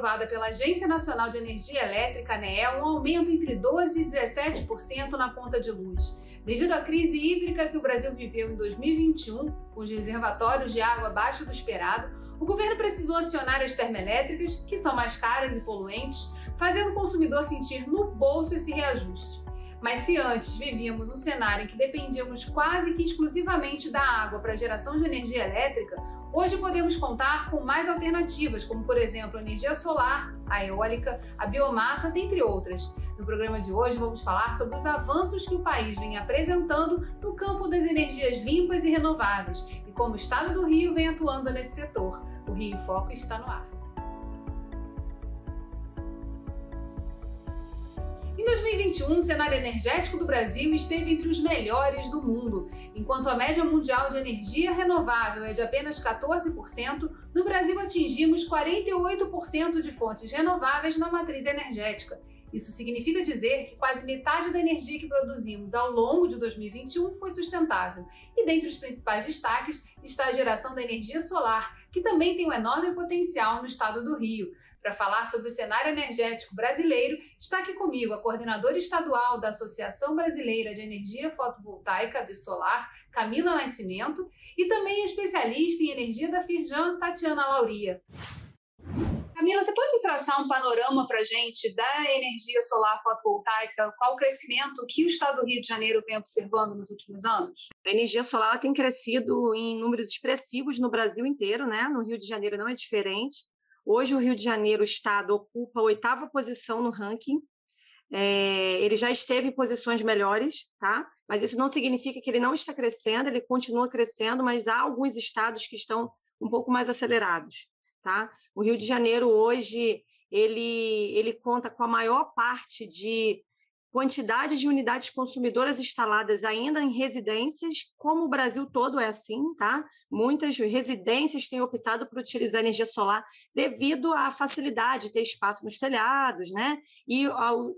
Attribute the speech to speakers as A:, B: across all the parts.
A: aprovada pela Agência Nacional de Energia Elétrica, ANEEL, um aumento entre 12% e 17% na conta de luz. Devido à crise hídrica que o Brasil viveu em 2021, com os reservatórios de água abaixo do esperado, o governo precisou acionar as termoelétricas, que são mais caras e poluentes, fazendo o consumidor sentir no bolso esse reajuste. Mas se antes vivíamos um cenário em que dependíamos quase que exclusivamente da água para geração de energia elétrica, hoje podemos contar com mais alternativas, como por exemplo a energia solar, a eólica, a biomassa, dentre outras. No programa de hoje vamos falar sobre os avanços que o país vem apresentando no campo das energias limpas e renováveis e como o estado do Rio vem atuando nesse setor. O Rio Foco está no ar. Em 2021, o cenário energético do Brasil esteve entre os melhores do mundo. Enquanto a média mundial de energia renovável é de apenas 14%, no Brasil atingimos 48% de fontes renováveis na matriz energética. Isso significa dizer que quase metade da energia que produzimos ao longo de 2021 foi sustentável. E dentre os principais destaques está a geração da energia solar, que também tem um enorme potencial no estado do Rio. Para falar sobre o cenário energético brasileiro, está aqui comigo a coordenadora estadual da Associação Brasileira de Energia Fotovoltaica Bisolar, Camila Nascimento, e também especialista em energia da Firjan, Tatiana Lauria. Camila, você pode traçar um panorama para a gente da energia solar fotovoltaica? Qual o crescimento que o estado do Rio de Janeiro vem observando nos últimos anos?
B: A energia solar tem crescido em números expressivos no Brasil inteiro, né? No Rio de Janeiro não é diferente. Hoje, o Rio de Janeiro, o estado, ocupa a oitava posição no ranking. É, ele já esteve em posições melhores, tá? Mas isso não significa que ele não está crescendo, ele continua crescendo, mas há alguns estados que estão um pouco mais acelerados tá? O Rio de Janeiro hoje ele, ele conta com a maior parte de quantidade de unidades consumidoras instaladas ainda em residências, como o Brasil todo é assim, tá? Muitas residências têm optado por utilizar energia solar devido à facilidade de ter espaço nos telhados, né? E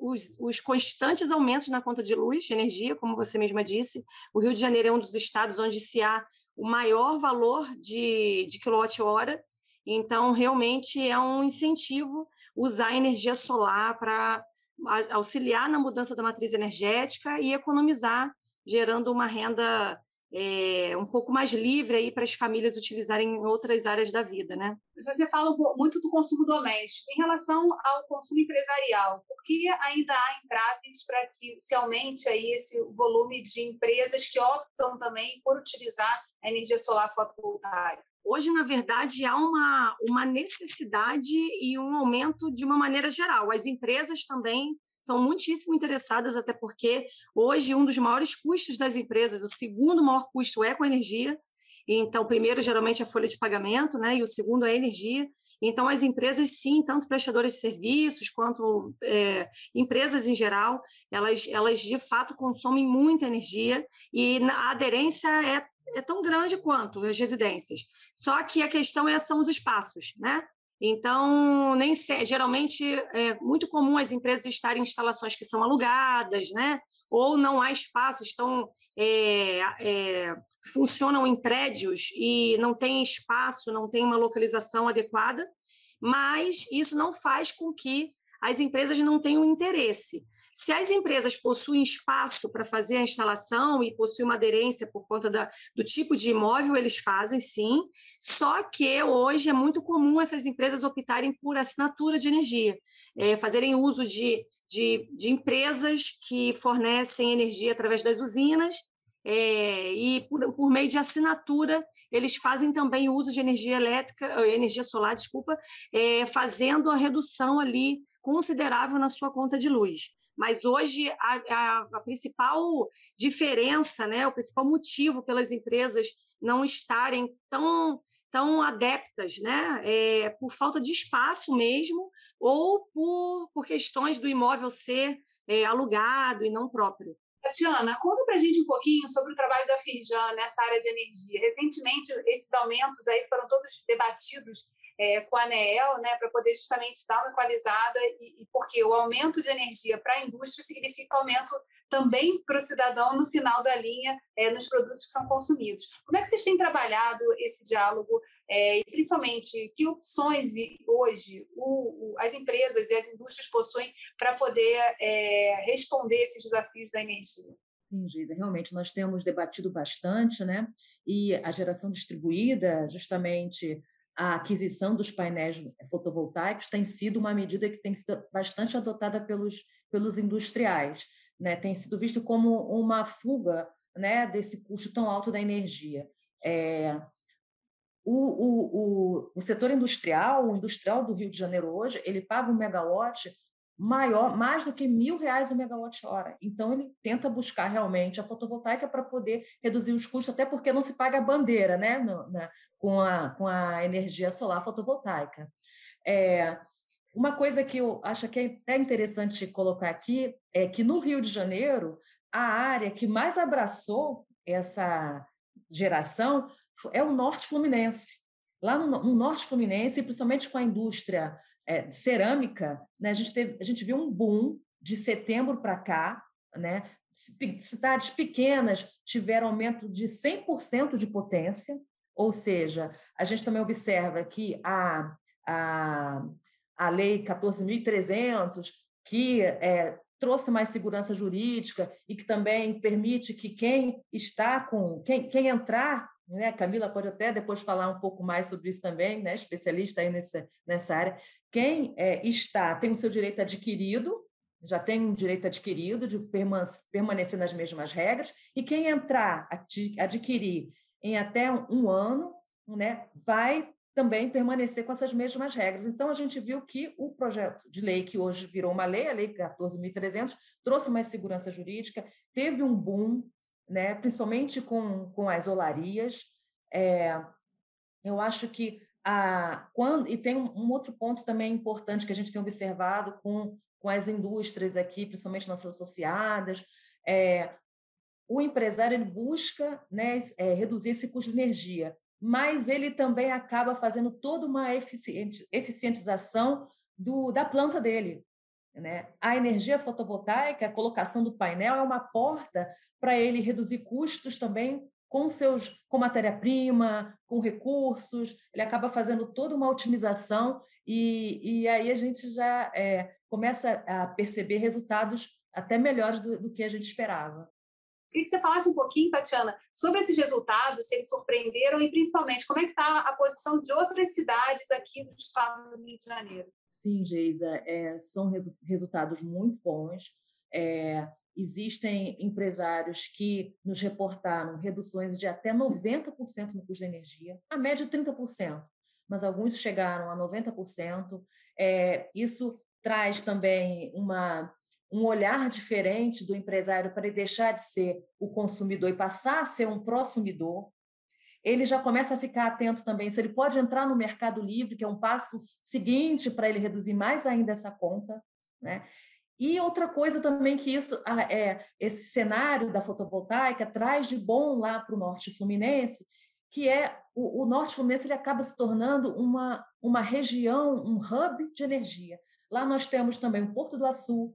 B: os, os constantes aumentos na conta de luz, de energia, como você mesma disse. O Rio de Janeiro é um dos estados onde se há o maior valor de, de quilowatt-hora então, realmente é um incentivo usar energia solar para auxiliar na mudança da matriz energética e economizar, gerando uma renda é, um pouco mais livre aí para as famílias utilizarem em outras áreas da vida, né?
A: Você fala muito do consumo doméstico. Em relação ao consumo empresarial, por que ainda há entraves para que se aumente aí esse volume de empresas que optam também por utilizar a energia solar fotovoltaica?
B: Hoje, na verdade, há uma, uma necessidade e um aumento de uma maneira geral. As empresas também são muitíssimo interessadas, até porque hoje um dos maiores custos das empresas, o segundo maior custo é com energia. Então, primeiro, geralmente, a folha de pagamento, né? E o segundo é a energia. Então, as empresas, sim, tanto prestadoras de serviços quanto é, empresas em geral, elas, elas de fato consomem muita energia e a aderência é é tão grande quanto as residências. Só que a questão é, são os espaços, né? Então, nem se, geralmente é muito comum as empresas estarem em instalações que são alugadas, né? Ou não há espaço, estão é, é, funcionam em prédios e não tem espaço, não tem uma localização adequada. Mas isso não faz com que as empresas não tenham interesse. Se as empresas possuem espaço para fazer a instalação e possuem uma aderência por conta da, do tipo de imóvel, eles fazem sim. Só que hoje é muito comum essas empresas optarem por assinatura de energia, é, fazerem uso de, de, de empresas que fornecem energia através das usinas é, e por, por, meio de assinatura eles fazem também uso de energia elétrica, energia solar, desculpa, é, fazendo a redução ali considerável na sua conta de luz. Mas hoje a, a, a, principal diferença, né, o principal motivo pelas empresas não estarem tão, tão adeptas, né, é por falta de espaço mesmo ou por, por questões do imóvel ser é, alugado e não próprio.
A: Tatiana, conta para a gente um pouquinho sobre o trabalho da Firjan nessa área de energia. Recentemente, esses aumentos aí foram todos debatidos é, com a ANEEL, né, para poder justamente dar uma equalizada, e, e porque o aumento de energia para a indústria significa aumento também para o cidadão no final da linha é, nos produtos que são consumidos. Como é que vocês têm trabalhado esse diálogo é, e principalmente que opções hoje o, o, as empresas e as indústrias possuem para poder é, responder esses desafios da energia.
C: Sim, Geisa, realmente nós temos debatido bastante, né? E a geração distribuída, justamente a aquisição dos painéis fotovoltaicos tem sido uma medida que tem sido bastante adotada pelos, pelos industriais, né? Tem sido visto como uma fuga, né, desse custo tão alto da energia. É, o, o, o, o setor industrial, o industrial do Rio de Janeiro hoje, ele paga um megawatt maior, mais do que mil reais o megawatt-hora. Então, ele tenta buscar realmente a fotovoltaica para poder reduzir os custos, até porque não se paga a bandeira né, no, na, com, a, com a energia solar fotovoltaica. É, uma coisa que eu acho que é até interessante colocar aqui é que no Rio de Janeiro, a área que mais abraçou essa geração é o norte fluminense. Lá no, no norte fluminense, principalmente com a indústria é, cerâmica, né, a, gente teve, a gente viu um boom de setembro para cá, né? cidades pequenas tiveram aumento de 100% de potência, ou seja, a gente também observa que a, a, a Lei 14.300, que é, trouxe mais segurança jurídica e que também permite que quem está com quem, quem entrar né? Camila pode até depois falar um pouco mais sobre isso também, né? especialista aí nessa, nessa área. Quem é, está, tem o seu direito adquirido, já tem um direito adquirido de permanecer nas mesmas regras, e quem entrar, adquirir em até um ano, né, vai também permanecer com essas mesmas regras. Então, a gente viu que o projeto de lei, que hoje virou uma lei, a Lei 14.300, trouxe mais segurança jurídica, teve um boom né? principalmente com, com as olarias. É, eu acho que a, quando, e tem um, outro ponto também importante que a gente tem observado com, com as indústrias aqui, principalmente nossas associadas, é, o empresário ele busca né, é, reduzir esse custo de energia, mas ele também acaba fazendo toda uma eficientização do, da planta dele. Né? A energia fotovoltaica, a colocação do painel é uma porta para ele reduzir custos também com seus com matéria-prima, com recursos, ele acaba fazendo toda uma otimização e, e aí a gente já é, começa a perceber resultados até melhores do, do que a gente esperava.
A: Queria que você falasse um pouquinho, Tatiana, sobre esses resultados, se eles surpreenderam e principalmente como é que está a posição de outras cidades aqui do estado do Rio de Janeiro.
C: Sim, Geisa, é, são re resultados muito bons. É, existem empresários que nos reportaram reduções de até 90% no custo da energia, a média 30%, mas alguns chegaram a 90%. É, isso traz também uma um olhar diferente do empresário para ele deixar de ser o consumidor e passar a ser um prosumidor. Ele já começa a ficar atento também se ele pode entrar no mercado livre, que é um passo seguinte para ele reduzir mais ainda essa conta, né? E outra coisa também que isso é esse cenário da fotovoltaica traz de bom lá para o norte fluminense, que é o, o norte fluminense ele acaba se tornando uma, uma região, um hub de energia. Lá nós temos também o Porto do Açu,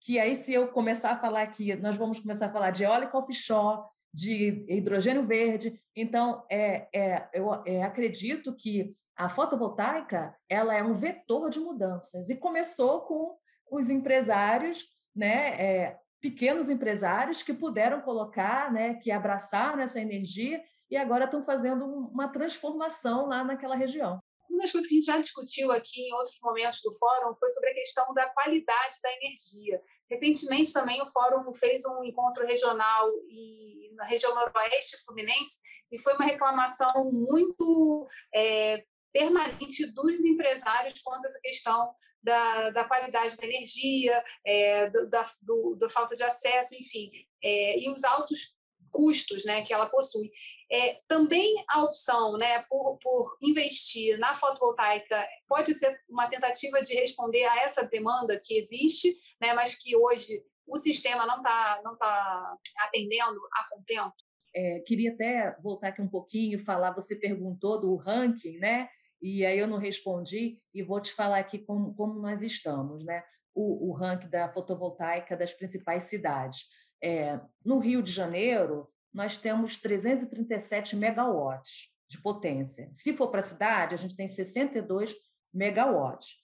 C: que aí, se eu começar a falar aqui, nós vamos começar a falar de eólica offshore, de hidrogênio verde. Então, é, é, eu é, acredito que a fotovoltaica ela é um vetor de mudanças e começou com os empresários, né, é, pequenos empresários que puderam colocar, né, que abraçaram essa energia e agora estão fazendo uma transformação lá naquela região.
A: Uma das coisas que a gente já discutiu aqui em outros momentos do fórum foi sobre a questão da qualidade da energia. Recentemente também o fórum fez um encontro regional e, na região noroeste fluminense e foi uma reclamação muito é, permanente dos empresários quanto a essa questão da, da qualidade da energia, é, do, da, do, da falta de acesso, enfim, é, e os altos custos né, que ela possui. É, também a opção né, por, por investir na fotovoltaica pode ser uma tentativa de responder a essa demanda que existe, né, mas que hoje o sistema não está não tá atendendo a contento?
C: É, queria até voltar aqui um pouquinho, falar, você perguntou do ranking, né? E aí eu não respondi e vou te falar aqui como, como nós estamos, né? O, o ranking da fotovoltaica das principais cidades. É, no Rio de Janeiro, nós temos 337 megawatts de potência. Se for para a cidade, a gente tem 62 megawatts.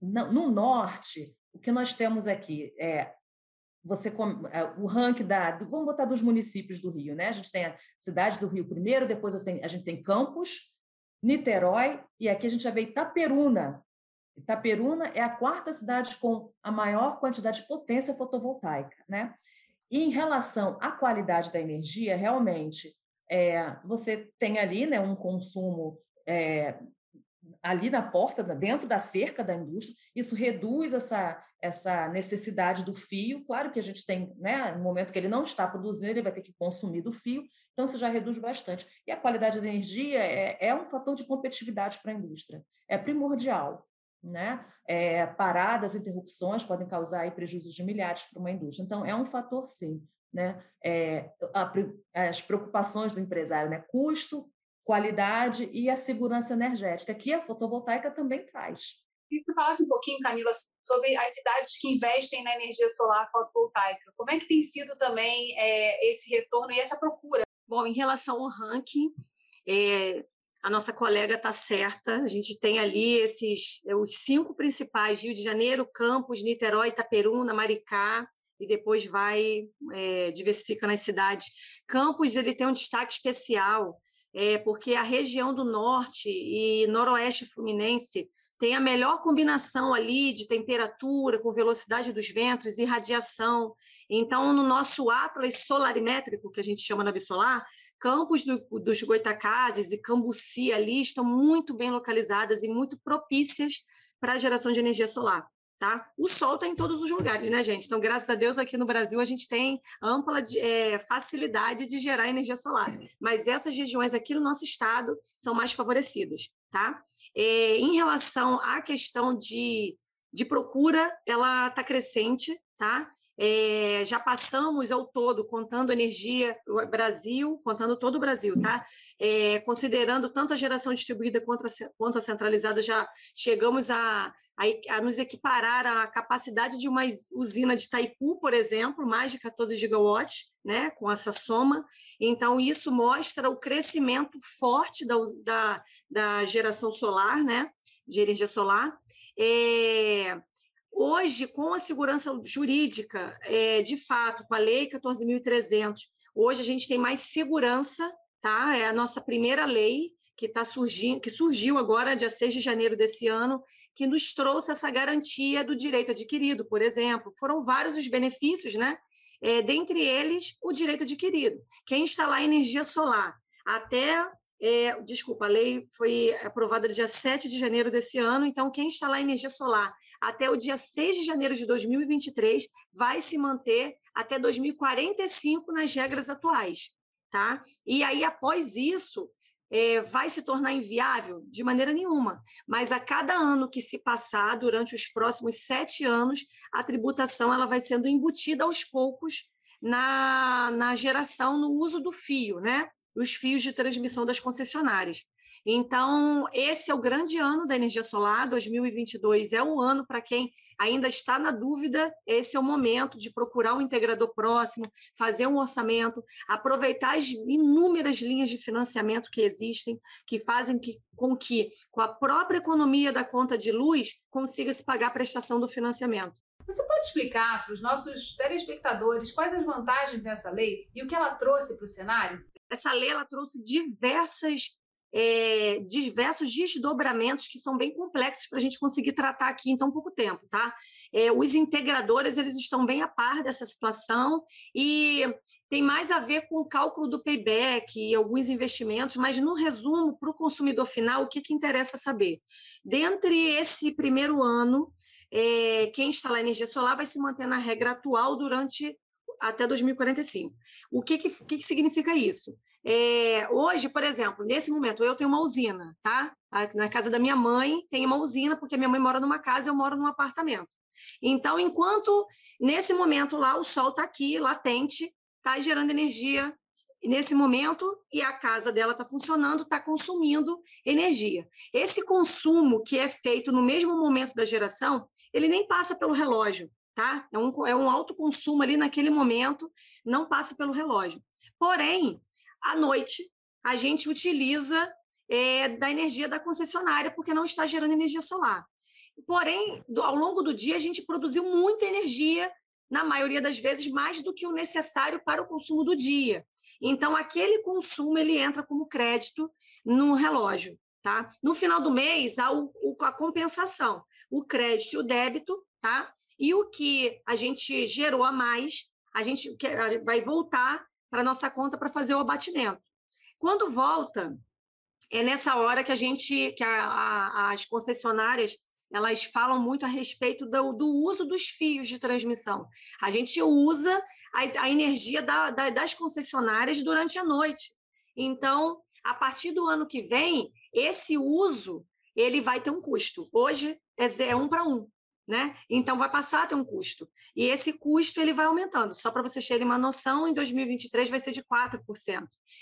C: No norte, o que nós temos aqui é você é, o ranking da vamos botar dos municípios do Rio, né? A gente tem a cidade do Rio primeiro, depois a gente tem Campos, Niterói e aqui a gente já vê Itaperuna. Itaperuna é a quarta cidade com a maior quantidade de potência fotovoltaica, né? E em relação à qualidade da energia, realmente é, você tem ali né, um consumo é, ali na porta, dentro da cerca da indústria, isso reduz essa, essa necessidade do fio. Claro que a gente tem, né, no momento que ele não está produzindo, ele vai ter que consumir do fio, então isso já reduz bastante. E a qualidade da energia é, é um fator de competitividade para a indústria, é primordial. Né? É, paradas, interrupções podem causar aí, prejuízos de milhares para uma indústria. Então, é um fator, sim. Né? É, a, as preocupações do empresário, né? custo, qualidade e a segurança energética, que a fotovoltaica também traz.
A: Queria que você falasse um pouquinho, Camila, sobre as cidades que investem na energia solar fotovoltaica. Como é que tem sido também é, esse retorno e essa procura?
B: Bom, em relação ao ranking, é, a nossa colega está certa. A gente tem ali esses é, os cinco principais: Rio de Janeiro, Campos, Niterói, Itaperuna, Maricá, e depois vai é, diversifica nas cidades. Campos ele tem um destaque especial é, porque a região do norte e noroeste fluminense tem a melhor combinação ali de temperatura, com velocidade dos ventos e radiação. Então, no nosso atlas solarimétrico, que a gente chama na Bisolar, campos do, dos Goitacazes e Cambuci ali estão muito bem localizadas e muito propícias para a geração de energia solar. Tá? O sol está em todos os lugares, né, gente? Então, graças a Deus, aqui no Brasil, a gente tem ampla é, facilidade de gerar energia solar. Mas essas regiões aqui no nosso estado são mais favorecidas, tá? É, em relação à questão de, de procura, ela está crescente, tá? É, já passamos ao todo, contando energia, o Brasil, contando todo o Brasil, tá? É, considerando tanto a geração distribuída quanto a, quanto a centralizada, já chegamos a, a, a, nos equiparar à capacidade de uma usina de Itaipu, por exemplo, mais de 14 gigawatts, né, com essa soma. Então, isso mostra o crescimento forte da, da, da geração solar, né, de energia solar. É, Hoje, com a segurança jurídica, é, de fato, com a Lei 14.300, hoje a gente tem mais segurança, tá? É a nossa primeira lei que está surgindo, que surgiu agora, dia 6 de janeiro desse ano, que nos trouxe essa garantia do direito adquirido, por exemplo. Foram vários os benefícios, né? É, dentre eles, o direito adquirido. Quem instalar energia solar até é, desculpa, a lei foi aprovada dia 7 de janeiro desse ano, então quem instalar energia solar até o dia 6 de janeiro de 2023 vai se manter até 2045 nas regras atuais, tá? E aí, após isso, é, vai se tornar inviável? De maneira nenhuma. Mas a cada ano que se passar, durante os próximos sete anos, a tributação ela vai sendo embutida aos poucos na, na geração, no uso do fio, né? Os fios de transmissão das concessionárias. Então, esse é o grande ano da energia solar, 2022 é o ano para quem ainda está na dúvida, esse é o momento de procurar um integrador próximo, fazer um orçamento, aproveitar as inúmeras linhas de financiamento que existem, que fazem que, com que, com a própria economia da conta de luz, consiga se pagar a prestação do financiamento.
A: Você pode explicar para os nossos telespectadores quais as vantagens dessa lei e o que ela trouxe para o cenário?
B: Essa lei ela trouxe diversas é, diversos desdobramentos que são bem complexos para a gente conseguir tratar aqui em tão pouco tempo, tá? É, os integradores eles estão bem a par dessa situação e tem mais a ver com o cálculo do payback e alguns investimentos, mas no resumo para o consumidor final o que, que interessa saber? Dentre esse primeiro ano, é, quem instalar energia solar vai se manter na regra atual durante até 2045. O que, que, que, que significa isso? É, hoje, por exemplo, nesse momento, eu tenho uma usina, tá? Na casa da minha mãe tem uma usina, porque minha mãe mora numa casa e eu moro num apartamento. Então, enquanto nesse momento lá o sol está aqui, latente, está gerando energia nesse momento e a casa dela está funcionando, está consumindo energia. Esse consumo que é feito no mesmo momento da geração, ele nem passa pelo relógio tá? É um, é um alto consumo ali naquele momento, não passa pelo relógio. Porém, à noite, a gente utiliza é, da energia da concessionária, porque não está gerando energia solar. Porém, do, ao longo do dia, a gente produziu muita energia, na maioria das vezes, mais do que o necessário para o consumo do dia. Então, aquele consumo ele entra como crédito no relógio. Tá? No final do mês, há o, a compensação, o crédito e o débito, tá? E o que a gente gerou a mais, a gente vai voltar para nossa conta para fazer o abatimento. Quando volta, é nessa hora que a gente, que a, a, as concessionárias elas falam muito a respeito do, do, uso dos fios de transmissão. A gente usa a, a energia da, da, das concessionárias durante a noite. Então, a partir do ano que vem, esse uso ele vai ter um custo. Hoje é, é um para um. Né? Então vai passar a ter um custo. E esse custo ele vai aumentando. Só para vocês terem uma noção, em 2023 vai ser de 4%.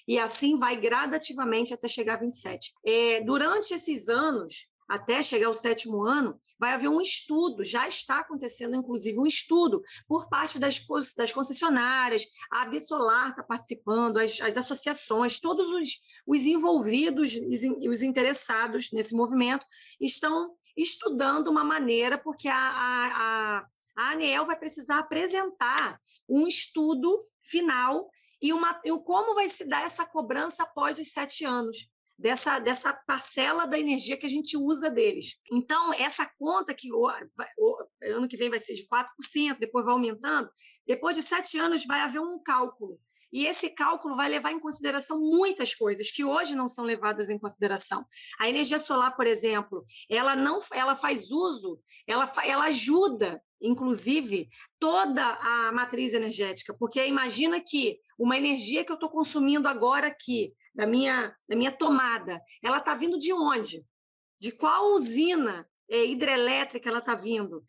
B: E assim vai gradativamente até chegar a 27%. É, durante esses anos, até chegar ao sétimo ano, vai haver um estudo, já está acontecendo, inclusive, um estudo por parte das, das concessionárias, a Absolar está participando, as, as, associações, todos os, os envolvidos, os, os interessados nesse movimento, estão estudando uma maneira, porque a, a, a, a ANEEL vai precisar apresentar um estudo final e, uma, e como vai se dar essa cobrança após os sete anos dessa, dessa parcela da energia que a gente usa deles. Então, essa conta que o, o, ano que vem vai ser de 4%, depois vai aumentando, depois de sete anos vai haver um cálculo. E esse cálculo vai levar em consideração muitas coisas que hoje não são levadas em consideração. A energia solar, por exemplo, ela não ela faz uso, ela, ela ajuda inclusive, toda a matriz energética, porque imagina que uma energia que eu estou consumindo agora aqui, da minha, da minha tomada, ela está vindo de onde? De qual usina é, hidrelétrica ela está vindo?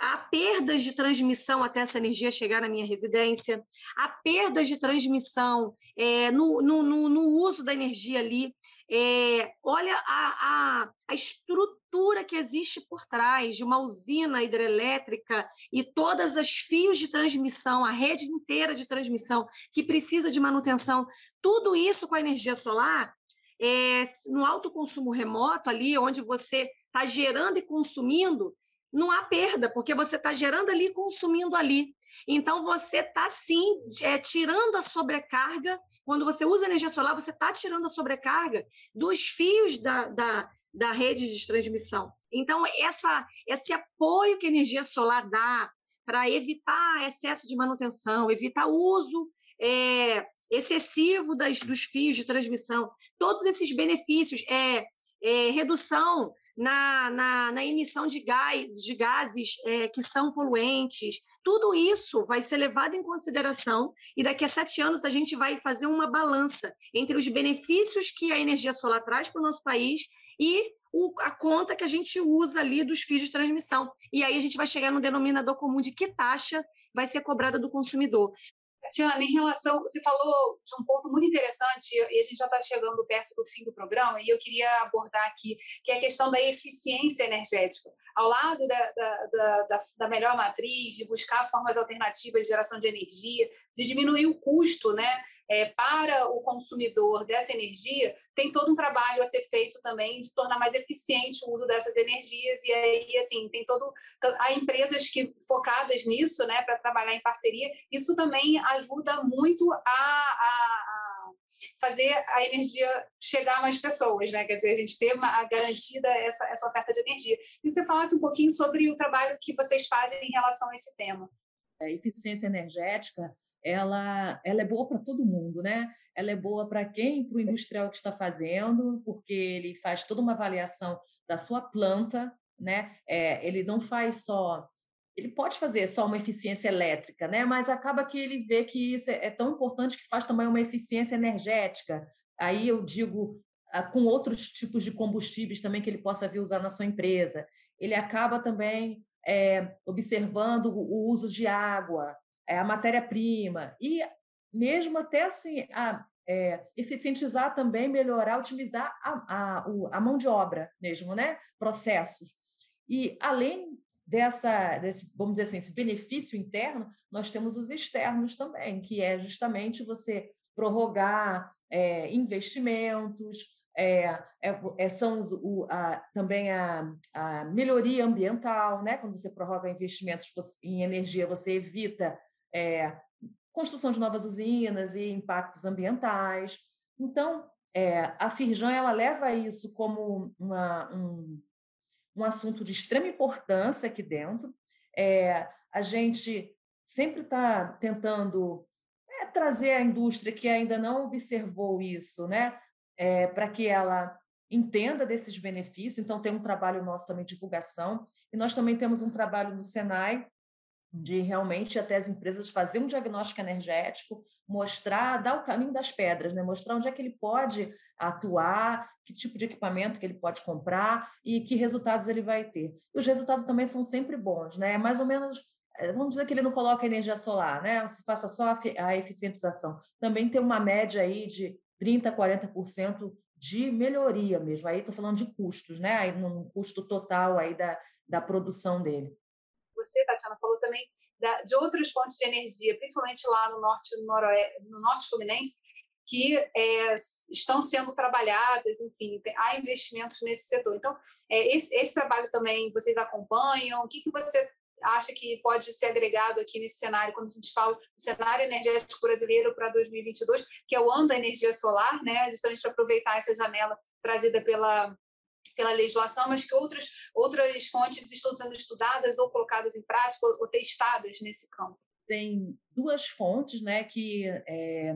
B: Há perdas de transmissão até essa energia chegar na minha residência, há perdas de transmissão é, no, no, no, uso da energia ali. É, olha a, a, a estrutura que existe por trás de uma usina hidrelétrica e todas as fios de transmissão, a rede inteira de transmissão que precisa de manutenção. Tudo isso com a energia solar, é, no alto consumo remoto, ali onde você está gerando e consumindo, não há perda, porque você está gerando ali consumindo ali. Então, você está, sim, é, tirando a sobrecarga. Quando você usa energia solar, você está tirando a sobrecarga dos fios da, da, da rede de transmissão. Então, essa, esse apoio que a energia solar dá para evitar excesso de manutenção, evitar uso é, excessivo das, dos fios de transmissão, todos esses benefícios, é, é redução na, na, na emissão de, gás, de gases é, que são poluentes. Tudo isso vai ser levado em consideração e daqui a sete anos a gente vai fazer uma balança entre os benefícios que a energia solar traz para o nosso país e o, a conta que a gente usa ali dos fios de transmissão. E aí a gente vai chegar no denominador comum de que taxa vai ser cobrada do consumidor.
A: Tatiana, em relação, você falou de um ponto muito interessante e a gente já está chegando perto do fim do programa e eu queria abordar aqui, que é a questão da eficiência energética. Ao lado da, da, da, da melhor matriz, de buscar formas alternativas de geração de energia, de diminuir o custo, né? é, para o consumidor dessa energia, tem todo um trabalho a ser feito também de tornar mais eficiente o uso dessas energias. E aí, assim, tem todo. Há empresas que focadas nisso, né, para trabalhar em parceria. Isso também ajuda muito a, a, a fazer a energia chegar a mais pessoas, né? Quer dizer, a gente ter uma, garantida essa, essa oferta de energia. E você falasse um pouquinho sobre o trabalho que vocês fazem em relação a esse tema.
C: A eficiência energética ela, ela é boa para todo mundo, né? Ela é boa para quem? Para o industrial que está fazendo, porque ele faz toda uma avaliação da sua planta, né? É, ele não faz só ele pode fazer só uma eficiência elétrica, né? Mas acaba que ele vê que isso é, é tão importante que faz também uma eficiência energética. Aí eu digo ah, com outros tipos de combustíveis também que ele possa vir usar na sua empresa. Ele acaba também é, observando o uso de água, é, a matéria-prima e mesmo até assim a, é, eficientizar também, melhorar, utilizar a, a, a mão de obra mesmo, né? Processos. E além dessa, desse, vamos dizer assim, esse benefício interno, nós temos os externos também, que é justamente você prorrogar é, investimentos, é, é, é, são os, o, a, também a, a, melhoria ambiental, né? quando você prorroga investimentos em energia, você evita é, construção de novas usinas e impactos ambientais. Então, é, a Firjan ela leva isso como uma, um, um assunto de extrema importância aqui dentro. É, a gente sempre está tentando é, trazer a indústria que ainda não observou isso, né, é, para que ela entenda desses benefícios. Então, tem um trabalho nosso também de divulgação, e nós também temos um trabalho no Senai de realmente até as empresas fazer um diagnóstico energético, mostrar, dar o caminho das pedras, né? mostrar onde é que ele pode atuar, que tipo de equipamento que ele pode comprar e que resultados ele vai ter. E os resultados também são sempre bons, né? É mais ou menos, eh, vamos dizer que ele não coloca energia solar, né? Se faça só a eficientização. Também tem uma média aí de 30%, 40% de melhoria mesmo. Aí estou falando de custos, né? Aí no custo total aí da, da produção dele
A: você, Tatiana, falou também da, de outras fontes de energia, principalmente lá no norte, no, no norte fluminense, que é, estão sendo trabalhadas, enfim, há investimentos nesse setor. Então, é, esse, esse, trabalho também vocês acompanham? O que, que você acha que pode ser agregado aqui nesse cenário, quando a gente fala do cenário energético brasileiro para 2022, que é o ano da energia solar, né, justamente para aproveitar essa janela trazida pela pela legislação, mas que outras, outras fontes estão sendo estudadas ou colocadas em prática ou, ou testadas nesse campo?
C: Tem duas fontes né, que, é,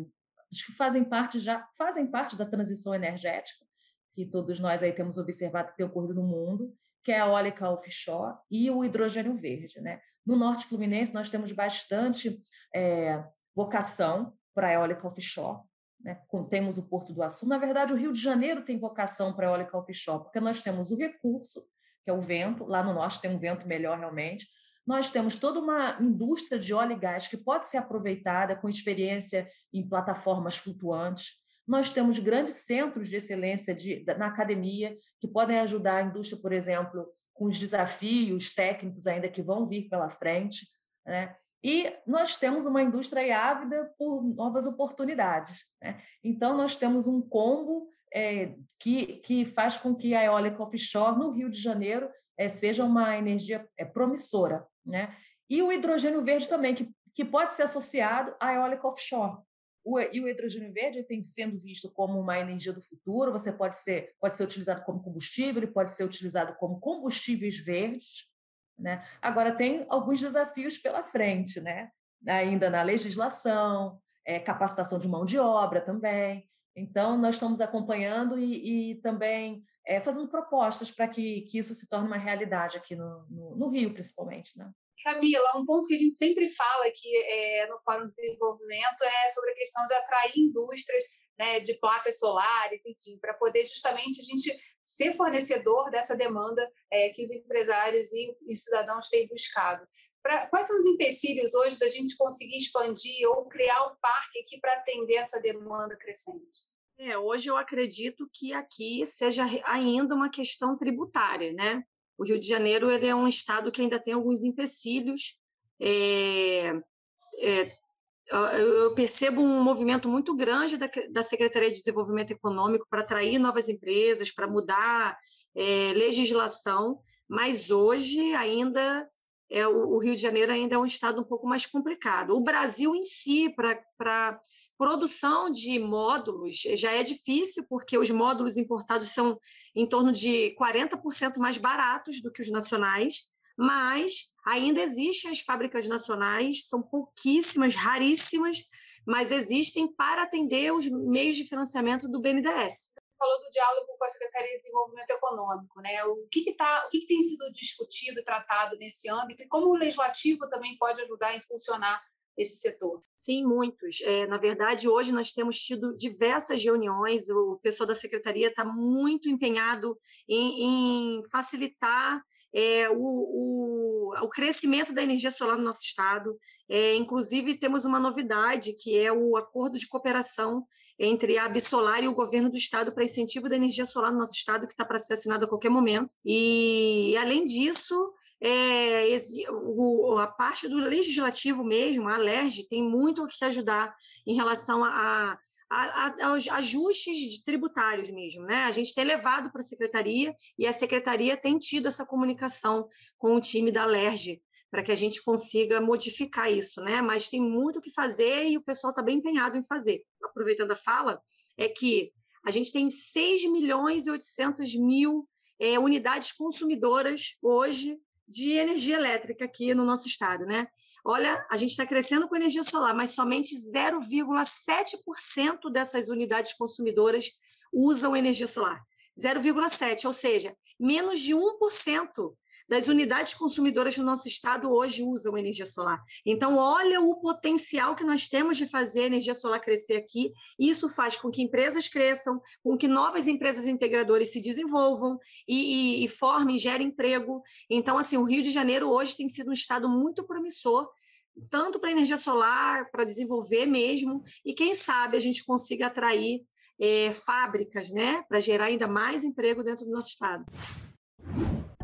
C: que fazem parte já fazem parte da transição energética, que todos nós aí temos observado que tem ocorrido no mundo, que é a eólica offshore e o hidrogênio verde. Né? No norte fluminense, nós temos bastante é, vocação para a eólica offshore, né, temos o Porto do Açu. Na verdade, o Rio de Janeiro tem vocação para eólica offshore, porque nós temos o recurso, que é o vento, lá no norte tem um vento melhor realmente. Nós temos toda uma indústria de óleo e gás que pode ser aproveitada com experiência em plataformas flutuantes. Nós temos grandes centros de excelência de, na academia que podem ajudar a indústria, por exemplo, com os desafios técnicos ainda que vão vir pela frente. Né? E nós temos uma indústria ávida por novas oportunidades. Né? Então, nós temos um combo é, que, que faz com que a eólica offshore no Rio de Janeiro é, seja uma energia é, promissora. Né? E o hidrogênio verde também, que, que pode ser associado à eólica offshore. O, e o hidrogênio verde tem sendo visto como uma energia do futuro, você pode ser, pode ser utilizado como combustível, ele pode ser utilizado como combustíveis verdes, né? Agora, tem alguns desafios pela frente, né? ainda na legislação, é, capacitação de mão de obra também. Então, nós estamos acompanhando e, e também é, fazendo propostas para que, que isso se torne uma realidade aqui no, no, no, Rio, principalmente. Né?
A: Camila, um ponto que a gente sempre fala aqui é, no Fórum de Desenvolvimento é sobre a questão de atrair indústrias né, de placas solares, enfim, para poder justamente a gente ser fornecedor dessa demanda é, que os empresários e os cidadãos têm buscado. Pra, quais são os empecilhos hoje da gente conseguir expandir ou criar um parque aqui para atender essa demanda crescente?
B: É, hoje eu acredito que aqui seja ainda uma questão tributária, né? O Rio de Janeiro ele é um estado que ainda tem alguns empecilhos é, é, eu percebo um movimento muito grande da, da Secretaria de Desenvolvimento Econômico para atrair novas empresas, para mudar é, legislação, mas hoje ainda é, o, o, Rio de Janeiro ainda é um estado um pouco mais complicado. O Brasil em si, para produção de módulos, já é difícil, porque os módulos importados são em torno de 40% mais baratos do que os nacionais, mas ainda existem as fábricas nacionais, são pouquíssimas, raríssimas, mas existem para atender os meios de financiamento do BNDES.
A: Você falou do diálogo com a Secretaria de Desenvolvimento Econômico, né? O que, que, tá, o que, que tem sido discutido e tratado nesse âmbito e como o legislativo também pode ajudar a impulsionar esse setor?
B: Sim, muitos. É, na verdade, hoje nós temos tido diversas reuniões, o pessoal da secretaria está muito empenhado em, em facilitar é, o, o, o, crescimento da energia solar no nosso estado. É, inclusive, temos uma novidade, que é o acordo de cooperação entre a Absolar e o governo do estado para incentivo da energia solar no nosso estado, que está para ser assinado a qualquer momento. E, além disso, é, o, a parte do legislativo mesmo, a LERJ, tem muito o que ajudar em relação a, a, aos ajustes tributários mesmo, né? A gente tem levado para a secretaria e a secretaria tem tido essa comunicação com o time da Lerge para que a gente consiga modificar isso, né? Mas tem muito o que fazer e o pessoal está bem empenhado em fazer. Aproveitando a fala, é que a gente tem 6 milhões e 800 mil é, unidades consumidoras hoje de energia elétrica aqui no nosso estado, né? Olha, a gente está crescendo com energia solar, mas somente 0,7% dessas unidades consumidoras usam energia solar. 0,7%, ou seja, menos de 1% das unidades consumidoras do nosso estado hoje usam energia solar. Então, olha o potencial que nós temos de fazer a energia solar crescer aqui. Isso faz com que empresas cresçam, com que novas empresas integradoras se desenvolvam e, e, e formem, gerem emprego. Então, assim, o Rio de Janeiro hoje tem sido um estado muito promissor tanto para energia solar, para desenvolver mesmo, e quem sabe a gente consiga atrair é, fábricas, né, para gerar ainda mais emprego dentro do nosso estado.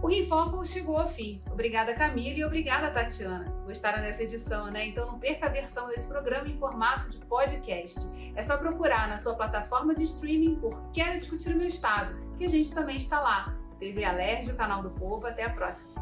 A: O Rinfoco chegou ao fim. Obrigada, Camila, e obrigada, Tatiana. Gostaram dessa edição, né? Então não perca a versão desse programa em formato de podcast. É só procurar na sua plataforma de streaming por Quero Discutir o Meu Estado, que a gente também está lá. TV Alerj, o canal do povo. Até a próxima.